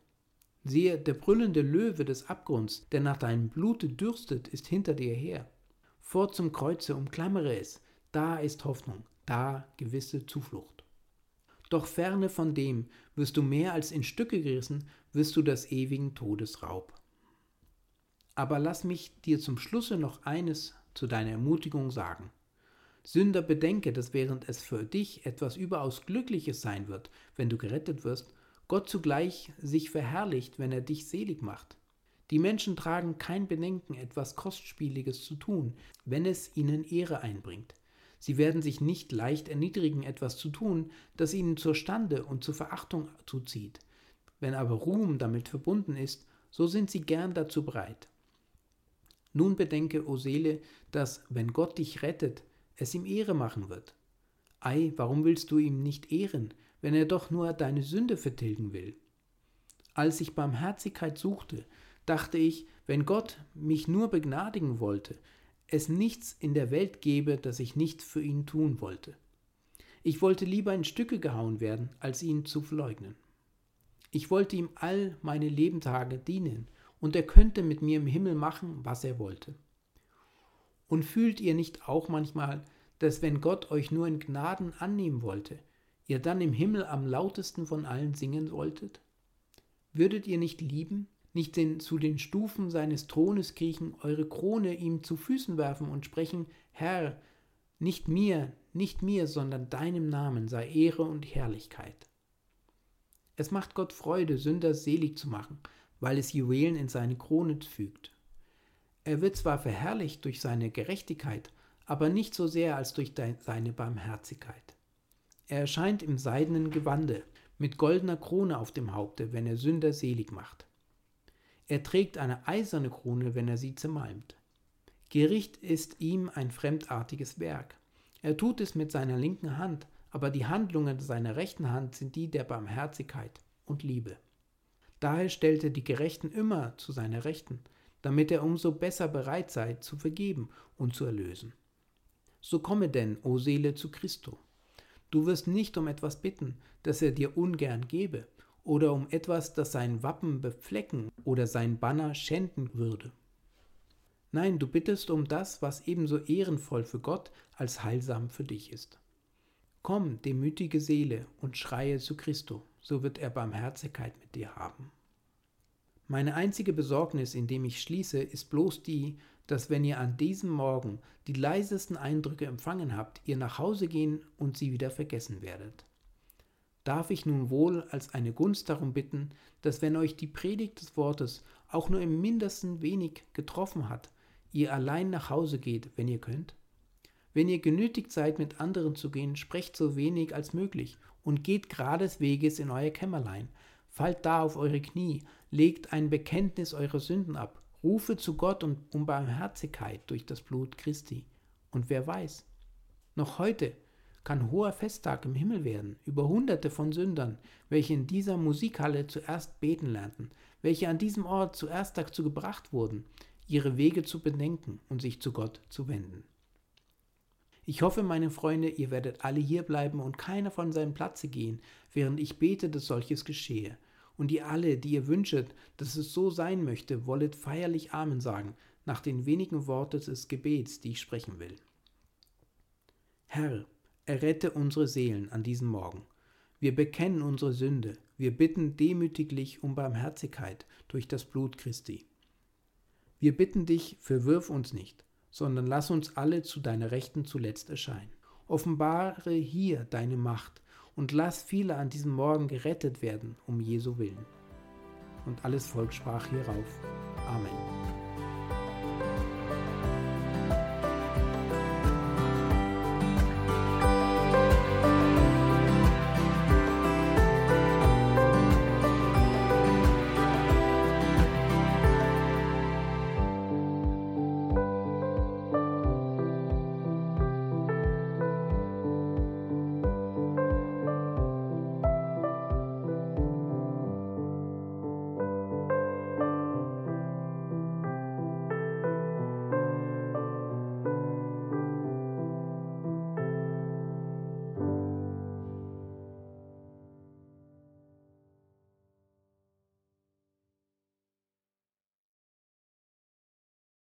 Siehe, der brüllende Löwe des Abgrunds, der nach deinem Blute dürstet, ist hinter dir her. Fort zum Kreuze, umklammere es, da ist Hoffnung, da gewisse Zuflucht. Doch ferne von dem wirst du mehr als in Stücke gerissen, wirst du des ewigen Todes Raub. Aber lass mich dir zum Schlusse noch eines zu deiner Ermutigung sagen. Sünder, bedenke, dass während es für dich etwas überaus Glückliches sein wird, wenn du gerettet wirst, Gott zugleich sich verherrlicht, wenn er dich selig macht. Die Menschen tragen kein Bedenken, etwas Kostspieliges zu tun, wenn es ihnen Ehre einbringt. Sie werden sich nicht leicht erniedrigen, etwas zu tun, das ihnen zur Stande und zur Verachtung zuzieht. Wenn aber Ruhm damit verbunden ist, so sind sie gern dazu bereit. Nun bedenke, o Seele, dass, wenn Gott dich rettet, es ihm Ehre machen wird. Ei, warum willst du ihm nicht ehren, wenn er doch nur deine Sünde vertilgen will. Als ich Barmherzigkeit suchte, dachte ich, wenn Gott mich nur begnadigen wollte, es nichts in der Welt gebe, das ich nicht für ihn tun wollte. Ich wollte lieber in Stücke gehauen werden, als ihn zu verleugnen. Ich wollte ihm all meine Lebentage dienen, und er könnte mit mir im Himmel machen, was er wollte. Und fühlt ihr nicht auch manchmal, dass wenn Gott euch nur in Gnaden annehmen wollte, ihr dann im Himmel am lautesten von allen singen wolltet? Würdet ihr nicht lieben, nicht den, zu den Stufen seines Thrones kriechen, eure Krone ihm zu Füßen werfen und sprechen, Herr, nicht mir, nicht mir, sondern deinem Namen sei Ehre und Herrlichkeit. Es macht Gott Freude, Sünder selig zu machen, weil es Juwelen in seine Krone fügt. Er wird zwar verherrlicht durch seine Gerechtigkeit, aber nicht so sehr als durch seine Barmherzigkeit. Er erscheint im seidenen Gewande, mit goldener Krone auf dem Haupte, wenn er Sünder selig macht. Er trägt eine eiserne Krone, wenn er sie zermalmt. Gericht ist ihm ein fremdartiges Werk. Er tut es mit seiner linken Hand, aber die Handlungen seiner rechten Hand sind die der Barmherzigkeit und Liebe. Daher stellt er die Gerechten immer zu seiner Rechten, damit er umso besser bereit sei, zu vergeben und zu erlösen. So komme denn, o Seele, zu Christo. Du wirst nicht um etwas bitten, das er dir ungern gebe, oder um etwas, das sein Wappen beflecken oder sein Banner schänden würde. Nein, du bittest um das, was ebenso ehrenvoll für Gott als heilsam für dich ist. Komm, demütige Seele, und schreie zu Christo, so wird er Barmherzigkeit mit dir haben. Meine einzige Besorgnis, indem ich schließe, ist bloß die, dass wenn ihr an diesem Morgen die leisesten Eindrücke empfangen habt, ihr nach Hause gehen und sie wieder vergessen werdet. Darf ich nun wohl als eine Gunst darum bitten, dass wenn euch die Predigt des Wortes auch nur im mindesten wenig getroffen hat, ihr allein nach Hause geht, wenn ihr könnt? Wenn ihr genötigt seid, mit anderen zu gehen, sprecht so wenig als möglich und geht gerades Weges in euer Kämmerlein, fallt da auf eure Knie, legt ein Bekenntnis eurer Sünden ab Rufe zu Gott und um Barmherzigkeit durch das Blut Christi. Und wer weiß, noch heute kann hoher Festtag im Himmel werden über Hunderte von Sündern, welche in dieser Musikhalle zuerst beten lernten, welche an diesem Ort zuerst dazu gebracht wurden, ihre Wege zu bedenken und sich zu Gott zu wenden. Ich hoffe, meine Freunde, ihr werdet alle hier bleiben und keiner von seinem Platze gehen, während ich bete, dass solches geschehe. Und ihr alle, die ihr wünschet, dass es so sein möchte, wollet feierlich Amen sagen, nach den wenigen Worten des Gebets, die ich sprechen will. Herr, errette unsere Seelen an diesem Morgen. Wir bekennen unsere Sünde, wir bitten demütiglich um Barmherzigkeit durch das Blut Christi. Wir bitten dich, verwirf uns nicht, sondern lass uns alle zu deiner Rechten zuletzt erscheinen. Offenbare hier deine Macht, und lass viele an diesem Morgen gerettet werden, um Jesu willen. Und alles Volk sprach hierauf. Amen.